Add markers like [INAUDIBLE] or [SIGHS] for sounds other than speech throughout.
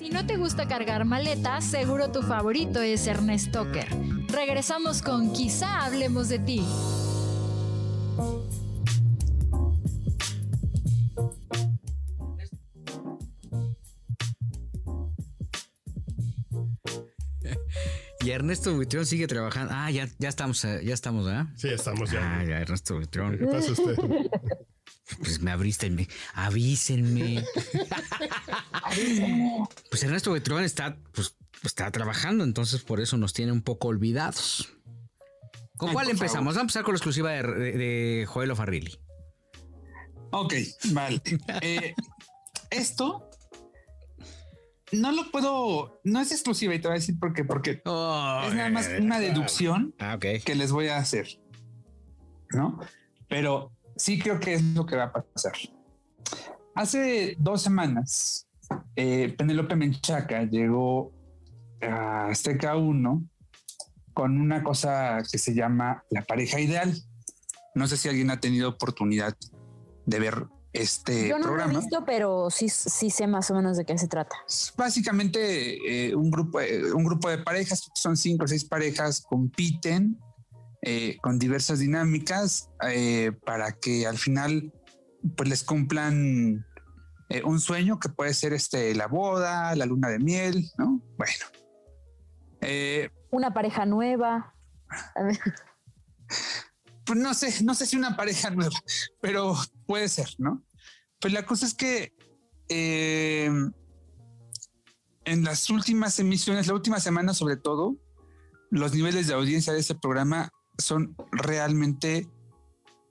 Si no te gusta cargar maletas, seguro tu favorito es Ernest Tucker. Regresamos con Quizá hablemos de ti. Y Ernesto Buitrón sigue trabajando. Ah, ya, ya estamos, eh, ya estamos, ¿verdad? Sí, estamos ya. Ah, ya, Ernesto Buitrón. ¿Qué pasa usted? Pues me abriste, me- avísenme. pues Ernesto Buitrón está, pues, está trabajando, entonces por eso nos tiene un poco olvidados. ¿Con Ay, cuál empezamos? favor. Vamos a empezar con la exclusiva de, de, de Joel Farrilli. Ok, vale. Eh, esto no lo puedo, no es exclusiva y te voy a decir por qué, porque es nada más una deducción Ah, que les voy a hacer, ¿no? Pero sí creo que es lo que va a pasar. Hace dos semanas, eh, Penélope Menchaca llegó a Azteca 1 con una cosa que se llama la pareja ideal. No sé si alguien ha tenido oportunidad de ver este Yo no programa. lo he visto, pero sí, sí sé más o menos de qué se trata. Es básicamente eh, un grupo eh, un grupo de parejas son cinco o seis parejas compiten eh, con diversas dinámicas eh, para que al final pues les cumplan eh, un sueño que puede ser este la boda la luna de miel no bueno Una pareja nueva. A ver, pues no sé, no sé si una pareja nueva, pero puede ser, ¿no? Pues la cosa es que en las últimas emisiones, la última semana sobre todo, los niveles de audiencia de ese programa son realmente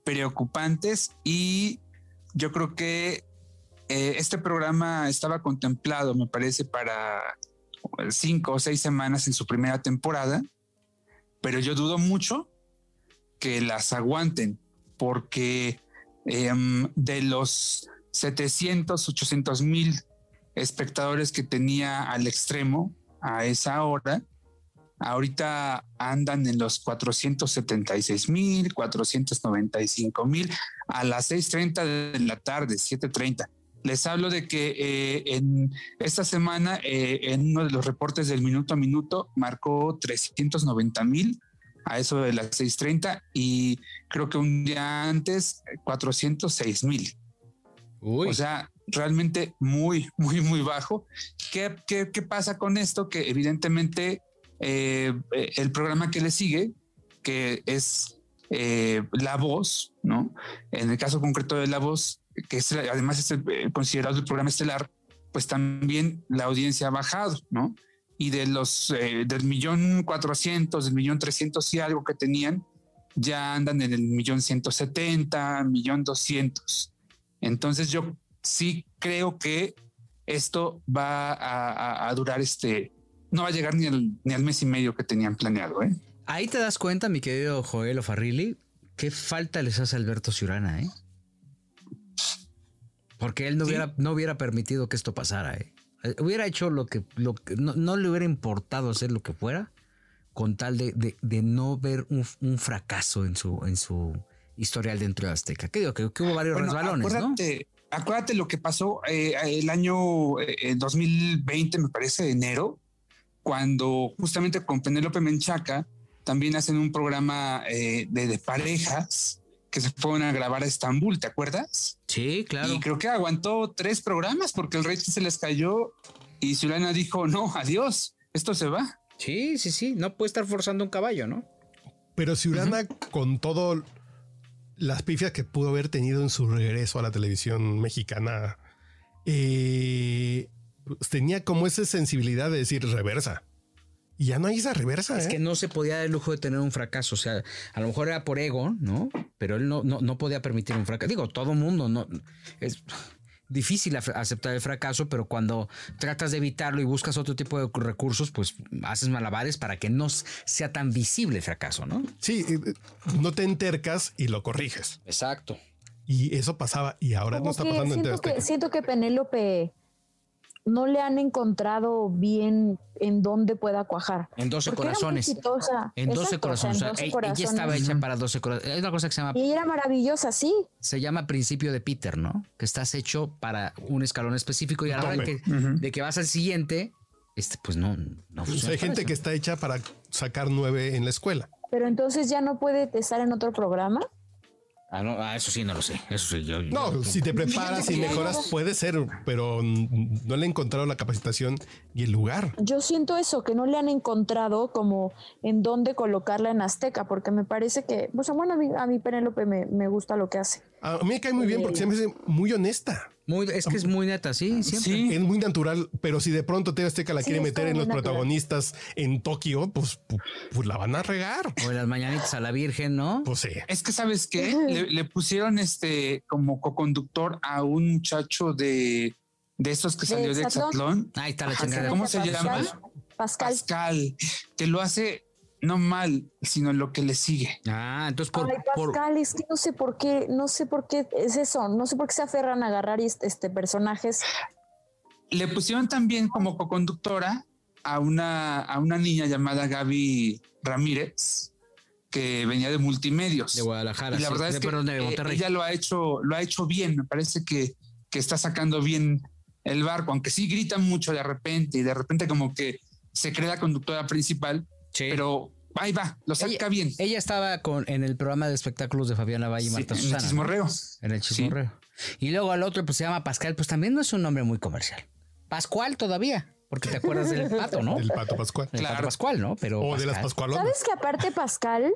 preocupantes y yo creo que eh, este programa estaba contemplado, me parece, para cinco o seis semanas en su primera temporada, pero yo dudo mucho que las aguanten, porque em, de los 700, 800 mil espectadores que tenía al extremo a esa hora, ahorita andan en los 476 mil, 495 mil a las 6.30 de la tarde, 7.30. Les hablo de que eh, en esta semana, eh, en uno de los reportes del minuto a minuto, marcó 390 mil a eso de las 6.30 y creo que un día antes 406 mil. O sea, realmente muy, muy, muy bajo. ¿Qué, qué, qué pasa con esto? Que evidentemente eh, el programa que le sigue, que es eh, La Voz, ¿no? En el caso concreto de La Voz, que es, además es el, eh, considerado el programa estelar, pues también la audiencia ha bajado, ¿no? Y de los eh, del millón cuatrocientos, del millón trescientos y algo que tenían, ya andan en el millón ciento setenta, millón doscientos. Entonces yo sí creo que esto va a, a- a durar este, no va a llegar ni al, ni al mes y medio que tenían planeado, ¿eh? ahí te das cuenta, mi querido Joel Farrilli, qué falta les hace Alberto Ciurana, ¿eh? Porque él no, Sí. hubiera, no hubiera permitido que esto pasara, ¿eh? Eh, Hubiera hecho lo que, lo que no, no le hubiera importado hacer lo que fuera con tal de, de- de no ver un, un fracaso en su, en su historial dentro de Azteca. Que digo, que, que hubo varios Bueno, resbalones, ¿no? acuérdate, acuérdate lo que pasó eh, el año eh, 2020, me parece, enero, cuando justamente con Penélope Menchaca también hacen un programa eh, de, de parejas que se fueron a grabar a Estambul, ¿te acuerdas? Sí, claro. Y creo que aguantó tres programas porque el rating se les cayó y Zulana dijo, no, adiós, esto se va. Sí, sí, sí. No puede estar forzando un caballo, ¿no? Pero Ciurana, con todo las pifias que pudo haber tenido en su regreso a la televisión mexicana, eh, tenía como esa sensibilidad de decir reversa. Y ya no hay esa reversa. Es ¿eh? que no se podía dar el lujo de tener un fracaso. O sea, a lo mejor era por ego, ¿no? Pero él no, no, no podía permitir un fracaso. Digo, todo mundo no. Es difícil aceptar el fracaso, pero cuando tratas de evitarlo y buscas otro tipo de recursos, pues haces malabares para que no sea tan visible el fracaso, ¿no? Sí, eh, no te entercas y lo corriges. Exacto. Y eso pasaba y ahora no está que pasando en siento, que, siento que Penélope no le han encontrado bien en dónde pueda cuajar. En 12 Porque era muy corazones. En 12 Exacto, o sea, corazones. en O sea, 12 ella- corazones. estaba hecha para 12 corazones. Hay una cosa que se llama, Y era maravillosa, sí. se llama principio de Peter, ¿no? Que estás hecho para un escalón específico y a la hora de que, de que vas al siguiente, este, pues no, no funciona hay gente que está hecha para sacar nueve en la escuela. Pero entonces ya no puede estar en otro programa. Ah, no, ah, eso sí, no lo sé. Eso sí, yo. No, yo- si te preparas y mejoras, puede ser, pero no le he encontrado la capacitación y el lugar. Yo siento eso, que no le han encontrado como en dónde colocarla en Azteca, porque me parece que, o sea, bueno, a mí, a mí Penélope me, me gusta lo que hace. A mí me cae muy bien porque se me hace muy honesta. Muy, es que es muy neta, sí, siempre. Sí, Es muy natural, pero si de pronto TV Azteca la Sí, quiere meter en los natural. protagonistas en Tokio, pues, pu- pues la van a regar. O en las mañanitas a la Virgen, ¿no? Pues sí. es que sabes qué, le, le pusieron este como coconductor a un muchacho de, de estos que ¿De salió de Exatlón? Ahí está la chingada. ¿Cómo se Pascal, llama? Pascal. Pascal, que lo hace no mal, sino lo que le sigue. Ah, entonces por, Ay, por- Pascal, es que no sé por qué, no sé por qué es eso, no sé por qué se aferran a agarrar este, este personajes. Le pusieron también como coconductora a una, a una niña llamada Gaby Ramírez, que venía de multimedios. de Guadalajara, y la sí, verdad de, es que perdón, de eh, Monterrey. ella lo ha hecho, lo ha hecho bien. Me parece que, que está sacando bien el barco, aunque sí grita mucho de repente y de repente como que se cree la conductora principal, Sí. pero ahí va, lo saca ella, bien. ella estaba con, en el programa de espectáculos de Fabián Lavalle y Sí, Marta en el Susana. ¿no? chismorreo. En el Sí. chismorreo. Y luego al otro, pues se llama Pascal, pues también no es un nombre muy comercial. Pascual todavía, porque te acuerdas del [LAUGHS] pato, ¿no? El pato Pascual. Del Claro. pato Pascual, ¿no? Pero O de las Pascal. Pascualonas. ¿Sabes que aparte Pascal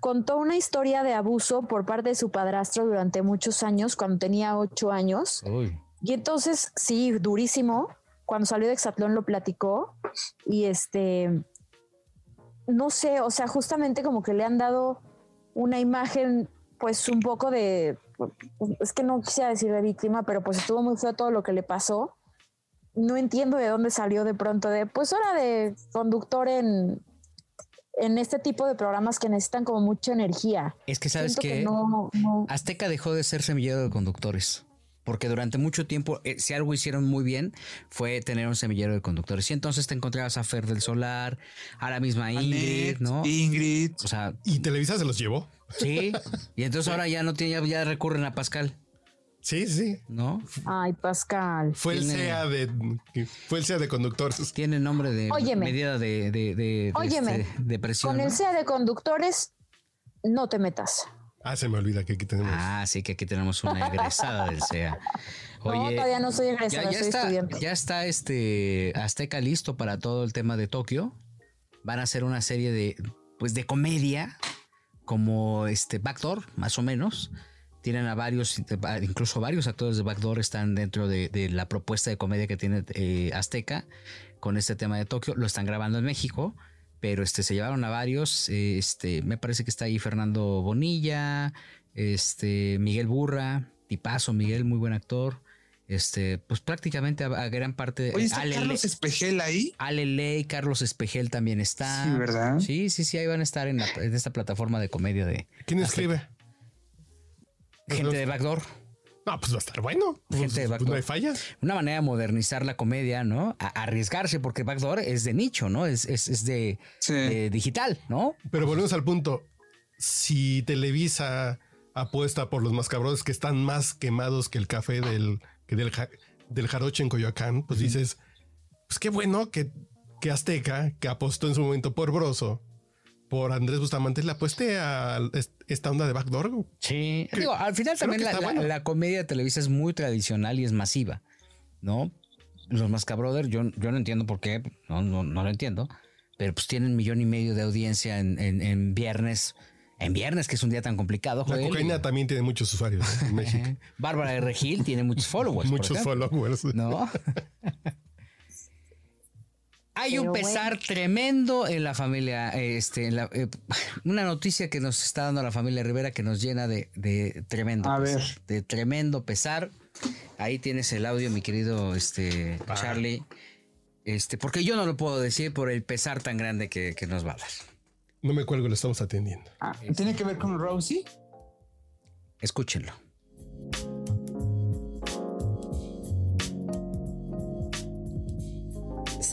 contó una historia de abuso por parte de su padrastro durante muchos años, cuando tenía ocho años? Uy. Y entonces, sí, durísimo. Cuando salió de Exatlón lo platicó y este, no sé, o sea, justamente como que le han dado una imagen, pues un poco de, es que no quisiera decir de víctima, pero pues estuvo muy feo todo lo que le pasó. No entiendo de dónde salió de pronto de, pues hora de conductor en, en este tipo de programas que necesitan como mucha energía. Es que sabes que, que no, no- Azteca dejó de ser semillero de conductores. Porque durante mucho tiempo, eh, si algo hicieron muy bien, fue tener un semillero de conductores. Y entonces te encontrabas a Fer del Solar, a la misma Ingrid, Annette, ¿no? Ingrid. O sea, Y Televisa se los llevó. sí. Y entonces ahora ya no tiene, ya, ya recurren a Pascal, Sí, sí. ¿no? Ay, Pascal. Fue el SEA de fue el SEA de conductores. Tiene nombre de Óyeme. medida de, de, de, de, Óyeme. este, de presión. Con el ¿no? SEA de conductores, no te metas. Ah, se me olvida que aquí tenemos. Ah, sí, que aquí tenemos una egresada del SEA. [LAUGHS] no, todavía no soy ya, egresada, ya soy está, estudiante. ya está este Azteca listo para todo el tema de Tokio. Van a hacer una serie de, pues, de comedia, como este Backdoor, más o menos. Tienen a varios, incluso varios actores de Backdoor están dentro de, de la propuesta de comedia que tiene eh, Azteca con este tema de Tokio. Lo están grabando en México, pero este, se llevaron a varios. eh, Este, me parece que está ahí Fernando Bonilla, este, Miguel Burra, tipazo Miguel, muy buen actor. Este, pues prácticamente a, a gran parte Oye, ¿está Ale, Carlos Espejel ahí? Ale Ley, Carlos Espejel también está. Sí, ¿verdad? Sí, sí, sí, ahí van a estar en, la- en esta plataforma de comedia de ¿Quién escribe? gente de Backdoor. No, pues va a estar bueno. Pues, Gente de pues Backdoor. no hay falla. Una manera de modernizar la comedia, ¿no? A- arriesgarse, porque Backdoor es de nicho, ¿no? Es, es, es de, Sí. de digital, ¿no? Pero volvemos al punto. Si Televisa apuesta por los mascabrones que están más quemados que el café del, que del, ja- del jaroche en Coyoacán, pues dices, pues qué bueno que, que Azteca, que apostó en su momento por Broso, por Andrés Bustamante, le apueste a est- esta onda de backdoor. Sí. Digo, al final también la, la- la comedia de Televisa es muy tradicional y es masiva, ¿no? Los Mascabrothers, yo, yo no entiendo por qué, no, no, no lo entiendo, pero pues tienen un millón y medio de audiencia en, en- en viernes, en viernes, que es un día tan complicado. La Joel. cocaína también tiene muchos usuarios ¿eh? en [LAUGHS] México. Bárbara de Regil tiene muchos followers. muchos followers. ¿No? [LAUGHS] Hay un pesar tremendo en la familia, este, en la- eh, [SIGHS] una noticia que nos está dando la familia Rivera que nos llena de, de tremendo A pesar, ver. de tremendo pesar. Ahí tienes el audio, mi querido este. Charlie. Este, porque yo no lo puedo decir por el pesar tan grande que, que nos va a dar. No me cuelgo, lo estamos atendiendo. Ah, ¿Tiene que ver con Rosie? Escúchenlo.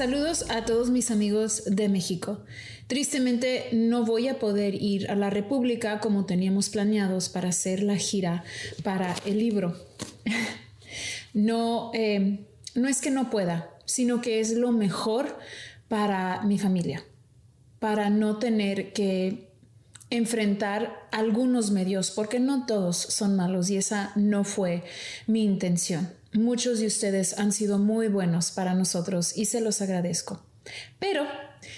Saludos a todos mis amigos de México. Tristemente no voy a poder ir a la República como teníamos planeados para hacer la gira para el libro. [LAUGHS] no, eh, no es que no pueda, sino que es lo mejor para mi familia, para no tener que enfrentar algunos medios, porque no todos son malos y esa no fue mi intención. Muchos de ustedes han sido muy buenos para nosotros y se los agradezco. Pero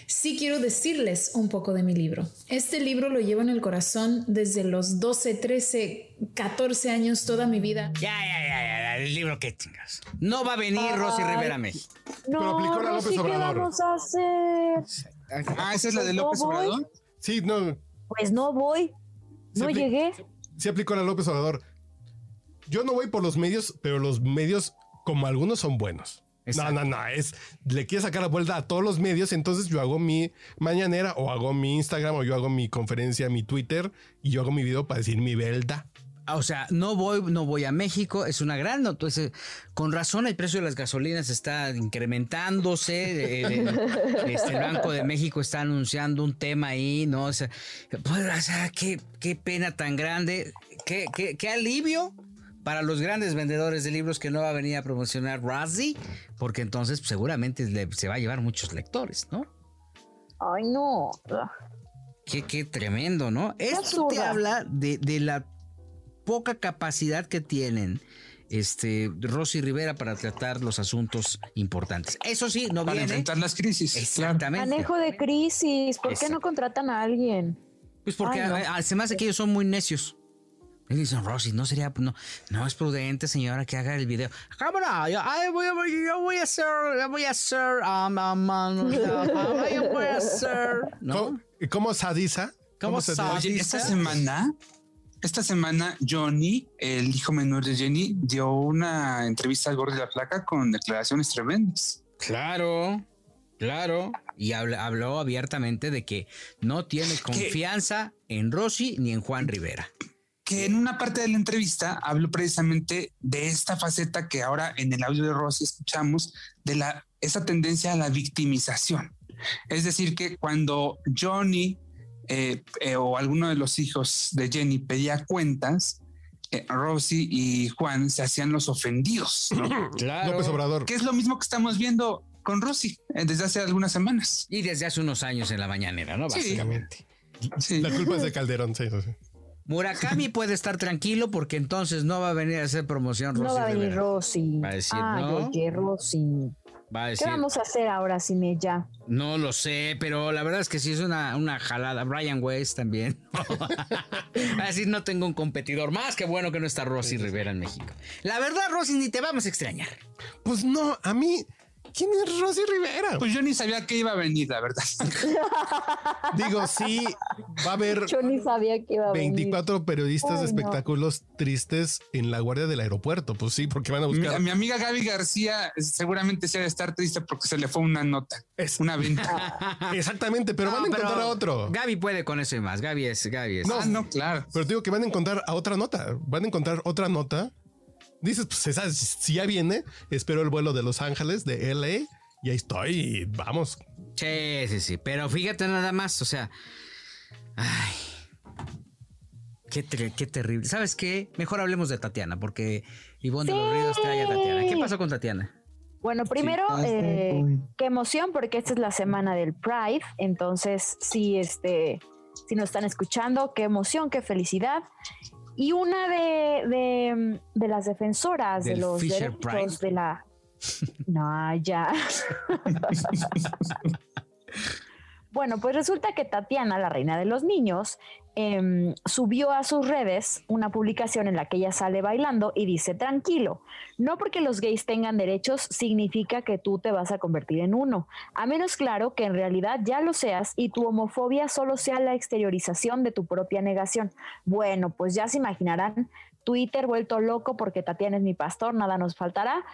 sí quiero decirles un poco de mi libro. Este libro lo llevo en el corazón desde los 12, 13, 14 años, toda mi vida. Ya, ya, ya, ya, el libro que tengas. No va a venir Rosy Rivera a México. No, aplicó la Rosy, ¿qué Obrador. vamos a hacer? Ah, esa es la de López No voy. Obrador. Sí, no, Pues no voy. No Se apli- llegué. sí aplicó la López Obrador. Yo no voy por los medios, pero los medios, como algunos, son buenos. Exacto. No, no, no, es, le quiere sacar la vuelta a todos los medios, entonces yo hago mi mañanera o hago mi Instagram o yo hago mi conferencia, mi Twitter y yo hago mi video para decir mi verdad. O sea, no voy, no voy a México, es una gran noticia. Con razón, el precio de las gasolinas está incrementándose. eh, eh, este, el Banco de México está anunciando un tema ahí, ¿no? O sea, pues, o sea, qué, qué pena tan grande, qué, qué, qué alivio para los grandes vendedores de libros que no va a venir a promocionar Razzie, porque entonces pues, seguramente le- se va a llevar muchos lectores, ¿no? Ay, no. Qué, qué tremendo, ¿no? Esto te habla de, de la poca capacidad que tienen este Rosy Rivera para tratar los asuntos importantes. Eso sí, no Para viene. enfrentar las crisis. Exactamente. Manejo de crisis. ¿Por qué no contratan a alguien? Pues porque Ay, no. a- a- se me hace que ellos son muy necios. Y dicen, Rosy, no sería, no, no es prudente, señora, que haga el video. Cámara, yo, ay, voy, a- yo voy a hacer, yo voy a hacer, um, um, um, yo voy a hacer, ¿no? ¿Cómo, ¿Cómo sadiza? ¿Cómo Oye, esta semana, esta semana, Johnny, el hijo menor de Jenny, dio una entrevista al Gordo de la Placa con declaraciones tremendas. Claro, claro. Y habló abiertamente de que no tiene confianza en Rosy ni en Juan Rivera. Que en una parte de la entrevista habló precisamente de esta faceta que ahora en el audio de Rosy escuchamos, de la, esa tendencia a la victimización. Es decir, que cuando Johnny eh, eh, o alguno de los hijos de Jenny pedía cuentas, eh, Rosy y Juan se hacían los ofendidos. ¿no? [CLEARS THROAT] Claro. López Obrador. que es lo mismo que estamos viendo con Rosy eh, desde hace algunas semanas. Y desde hace unos años en la mañanera, ¿no? Sí. Básicamente. Sí. La culpa es de Calderón, sí, sí, sí. Murakami puede estar tranquilo porque entonces no va a venir a hacer promoción Rosy no va a venir. Rosy. Va a decir, Ay, no. oye, Rosy. Va a ¿Qué vamos a hacer ahora sin ella? no lo sé, pero la verdad es que sí es una, una jalada. Brian Weiss también. [LAUGHS] Va a decir, no tengo un competidor más. que bueno que no está Rosy Rivera en México. La verdad, Rosy, ni te vamos a extrañar. Pues no, a mí, ¿quién es Rosy Rivera? Pues yo ni sabía que iba a venir, la verdad. [LAUGHS] Digo, sí, va a haber Yo ni sabía que iba a venir. 24 periodistas de no. espectáculos tristes en la guardia del aeropuerto. Pues sí, porque van a buscar. mi amiga Gaby García seguramente se ha de estar triste porque se le fue una nota, Es- una venta. [LAUGHS] Exactamente, pero No, van a encontrar a otro. Gaby puede con eso y más. Gaby es, Gaby es. ah, no, claro. Pero digo que van a encontrar a otra nota. Van a encontrar otra nota. Dices, pues esa, si ya viene, espero el vuelo de Los Ángeles, de LA, y ahí estoy. y vamos. Sí, sí, sí. Pero fíjate nada más, o sea. Ay. Qué, ter- qué terrible. ¿Sabes qué? Mejor hablemos de Tatiana, porque Ivonne de los Ríos trae a Tatiana. ¿Qué pasó con Tatiana? Bueno, primero, eh, qué emoción, porque esta es la semana del Pride. Entonces, sí, este, si nos están escuchando, qué emoción, qué felicidad. Y una de, de, de las defensoras de los Fisher derechos de la. [LAUGHS] No, ya. [LAUGHS] Bueno, pues resulta que Tatiana, la reina de los niños, em, subió a sus redes una publicación en la que ella sale bailando y dice, tranquilo, no porque los gays tengan derechos significa que tú te vas a convertir en uno, a menos claro que en realidad ya lo seas y tu homofobia solo sea la exteriorización de tu propia negación. Bueno, pues ya se imaginarán, Twitter vuelto loco porque Tatiana es mi pastor, nada nos faltará.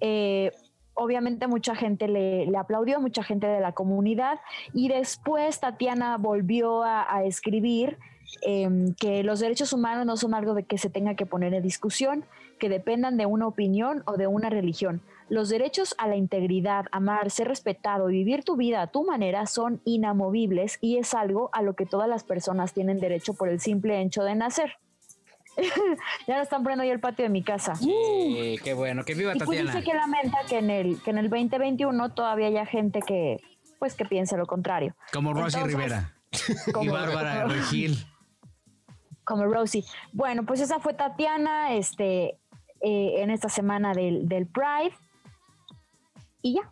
Eh, obviamente mucha gente le, aplaudió, mucha gente de la comunidad, y después Tatiana volvió a, a escribir em, que los derechos humanos no son algo de que se tenga que poner en discusión, que dependan de una opinión o de una religión. Los derechos a la integridad, amar, ser respetado y vivir tu vida a tu manera son inamovibles y es algo a lo que todas las personas tienen derecho por el simple hecho de nacer. [LAUGHS] ya lo están poniendo ahí el patio de mi casa. Sí, qué bueno, que viva Y pues Tatiana. dice que lamenta que en el que en el 2021 todavía haya gente que pues que piense lo contrario. Como Rosy Entonces, Rivera [LAUGHS] y como- Bárbara Regil. como Rosie. Bueno, pues esa fue Tatiana, este, eh, en esta semana del, del Pride. Y ya.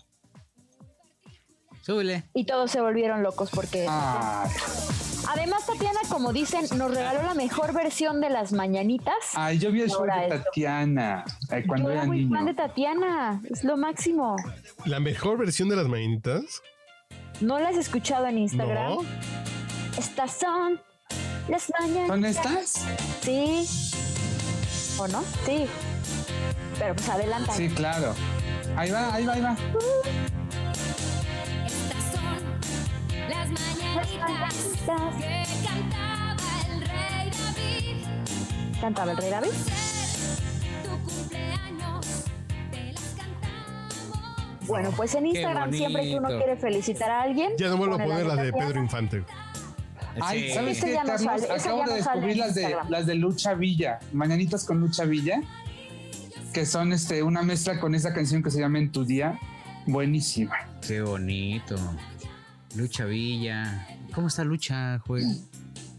Súbele. Y todos se volvieron locos porque. Ah, Además, Tatiana, como dicen, nos regaló la mejor versión de las mañanitas. ay, yo vi el show de. Tatiana eh, cuando Yo era era muy niño. fan de Tatiana, es lo máximo. La mejor versión de las mañanitas. ¿No la has escuchado en Instagram? No. Estas son las mañanitas. ¿Son estas? Sí. ¿O no? Sí. Pero pues adelanta. Sí, claro. Ahí va, ahí va, ahí va. Estas que cantaba el rey David. Cantaba el rey David. Ser tu cumpleaños, te las cantamos. Bueno, pues en Instagram siempre que uno quiere felicitar a alguien. Ya no vuelvo a pone poner la de. Pedro Infante. Ay, Sí. ¿sabes qué, ya no Carlos? sale, ese Acabo ya de descubrir las de, las de Lucha Villa, Mañanitas con Lucha Villa, que son este, una mezcla con esa canción que se llama En tu día. Buenísima. Qué bonito. Lucha Villa. ¿Cómo está Lucha, Joel?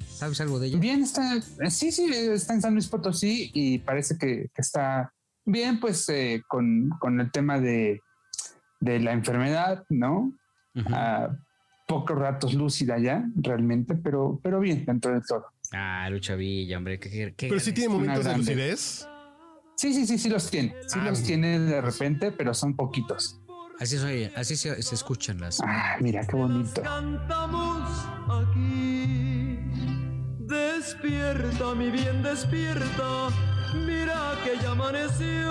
¿Sabes algo de ella? Bien, está, eh, sí, sí, está en San Luis Potosí y parece que, que está bien, pues eh, con, con el tema de, de la enfermedad, ¿no? Ah, pocos ratos lúcida ya, realmente, pero, pero bien dentro de todo. Ah, Lucha Villa, hombre. Qué, qué- qué Pero sí gran- tiene momentos de grande. lucidez. Sí, sí, sí, sí los tiene. Sí Ah, los tiene de repente, pero son poquitos. Así, soy, así se, se escuchan las. Ah, mira qué bonito. Cantamos aquí. Despierta, mi bien, despierta. Mira que ya amaneció.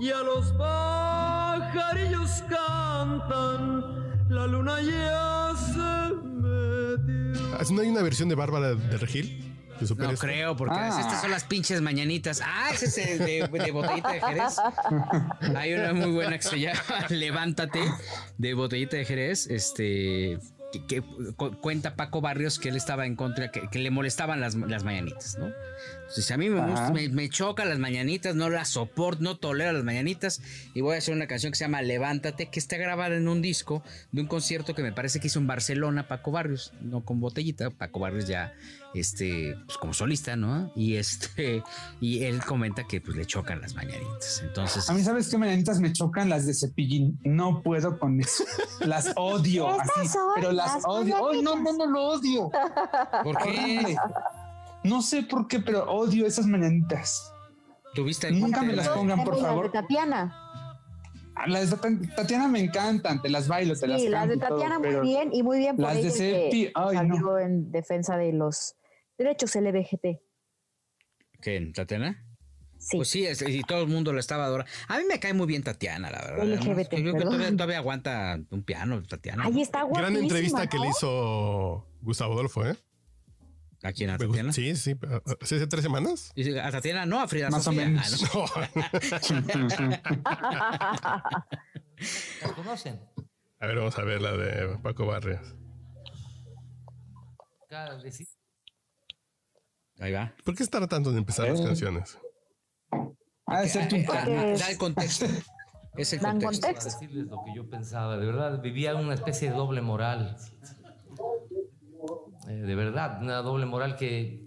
Y a los pajarillos cantan. La luna ya se metió. ¿No hay una versión de Bárbara de Regil? ¿Que supere No esto? creo, porque Ah. estas son las pinches mañanitas. Ah, ese es el de, de botellita de Jerez. Hay una muy buena que se llama [LAUGHS] Levántate de botellita de Jerez. Este que, que cu- cuenta Paco Barrios que él estaba en contra, que, que le molestaban las, las mañanitas, ¿no? Entonces, a mí me, gusta- me, me chocan las mañanitas, no las soporto, no tolero las mañanitas. Y voy a hacer una canción que se llama Levántate, que está grabada en un disco de un concierto que me parece que hizo en Barcelona Paco Barrios, no con botellita. Paco Barrios ya, este, pues como solista, ¿no? Y este, [LAUGHS] y él comenta que pues le chocan las mañanitas. Entonces, A mí, ¿sabes qué mañanitas me chocan? Las de cepillín. No puedo con eso. Las [LAUGHS] odio. Estas así, pero las, las odio. No, no, no lo odio. ¿por qué? No sé por qué, pero odio esas mañanitas. ¿Tuviste Nunca me las pongan, por Las de favor. Tatiana. Ah, Las de Tat- Tatiana me encantan, te las bailo, te las Sí, las canto de y todo, Tatiana muy bien y muy bien por las de que Cepi, ay, salió no. en defensa de los derechos LBGT. ¿Qué, Tatiana? Sí. Pues sí, es- y todo el mundo la estaba adorando. A mí me cae muy bien Tatiana, la verdad. LGBT, Yo creo que todavía, todavía aguanta un piano, Tatiana. Ahí está guapísima. Gran entrevista que le hizo Gustavo Adolfo, ¿eh? ¿A quién? ¿A Tatiana? Sí, sí. ¿Hace hace tres semanas? A Tatiana no, a Frida Más o Sofía. menos. Ah, ¿no? [LAUGHS] ¿Las conocen? A ver, vamos a ver la de Paco Barrios. Cada vez- Ahí va. ¿Por qué está tratando de empezar las canciones? Ha de ser tu Da, el contexto. [LAUGHS] Es el contexto. contexto. Para decirles lo que yo pensaba, de verdad, vivía una especie de doble moral. Eh, de verdad, una doble moral que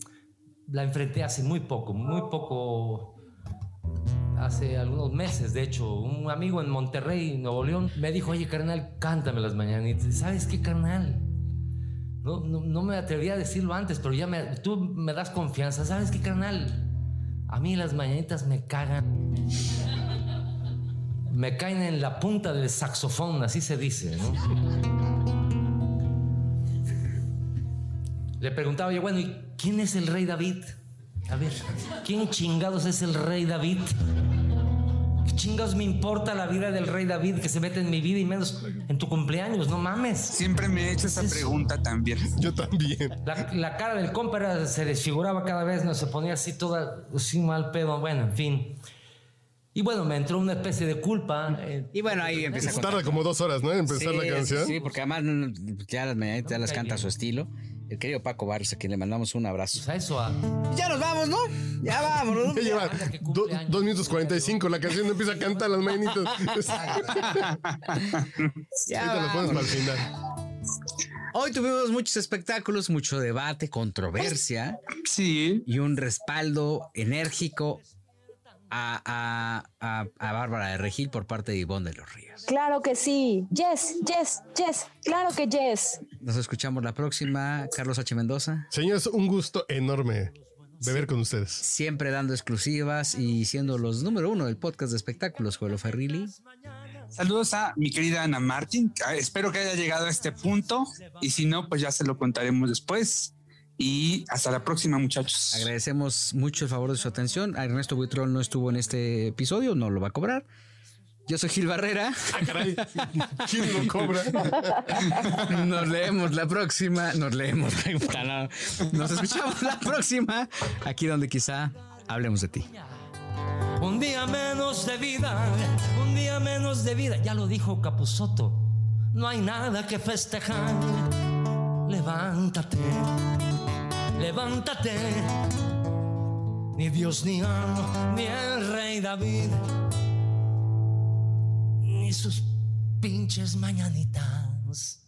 la enfrenté hace muy poco, muy poco, hace algunos meses, de hecho, un amigo en Monterrey, Nuevo León, me dijo, oye, carnal, cántame las mañanitas. ¿Sabes qué, carnal? No, no, me atrevía a decirlo antes, pero ya me, tú me das confianza. ¿Sabes qué, carnal? A mí las mañanitas me cagan me caen en la punta del saxofón, así se dice. Le preguntaba yo, bueno, ¿y quién es el rey David? A ver, ¿quién chingados es el rey David? ¿Qué chingados me importa la vida del rey David que se mete en mi vida y menos en tu cumpleaños? No mames. Siempre me he hecho esa Es- pregunta también. [LAUGHS] Yo también. La, la cara del compa era- se desfiguraba cada vez, no se ponía así toda, así mal pedo, bueno, en fin. Y bueno, me entró una especie de culpa. eh, Y bueno, ahí empieza. Tarda como dos horas, ¿no? En empezar la Sí, canción. Sí, porque además mm, ya las ya las canta a su estilo. El querido Paco Barrios, a quien le mandamos un abrazo. pues a eso, a, Ya nos vamos, ¿no? Ya [LAUGHS] vámonos. Ya lleva do- dos minutos 45. La canción no empieza a cantar las mañanitas. [LAUGHS] [LAUGHS] Ya Ahorita lo pones para el final. Hoy tuvimos muchos espectáculos, mucho debate, controversia Sí, y un respaldo enérgico a, a, a, a Bárbara de Regil por parte de Ivonne de los Ríos. Claro que sí. Yes, yes, yes. Claro que yes. Nos escuchamos la próxima. Carlos H. Mendoza, Señores, un gusto enorme beber con ustedes. siempre dando exclusivas y siendo los número uno del podcast de espectáculos, Juelo Ferrilli. saludos a mi querida Ana Martín. Ah, Espero que haya llegado a este punto y si no, pues ya se lo contaremos después. Y hasta la próxima, muchachos. Agradecemos mucho el favor de su atención. Ernesto Buitrón no estuvo en este episodio, no lo va a cobrar. Yo soy Gil Barrera. Ah, caray. ¿Quién lo cobra? [LAUGHS] Nos leemos la próxima. Nos leemos. [LAUGHS] Nos escuchamos la próxima. Aquí donde quizá hablemos de ti. Un día menos de vida, un día menos de vida. Ya lo dijo Capuzoto. No hay nada que festejar. Levántate, levántate. Ni Dios, ni amo, ni el rey David, ni sus pinches mañanitas.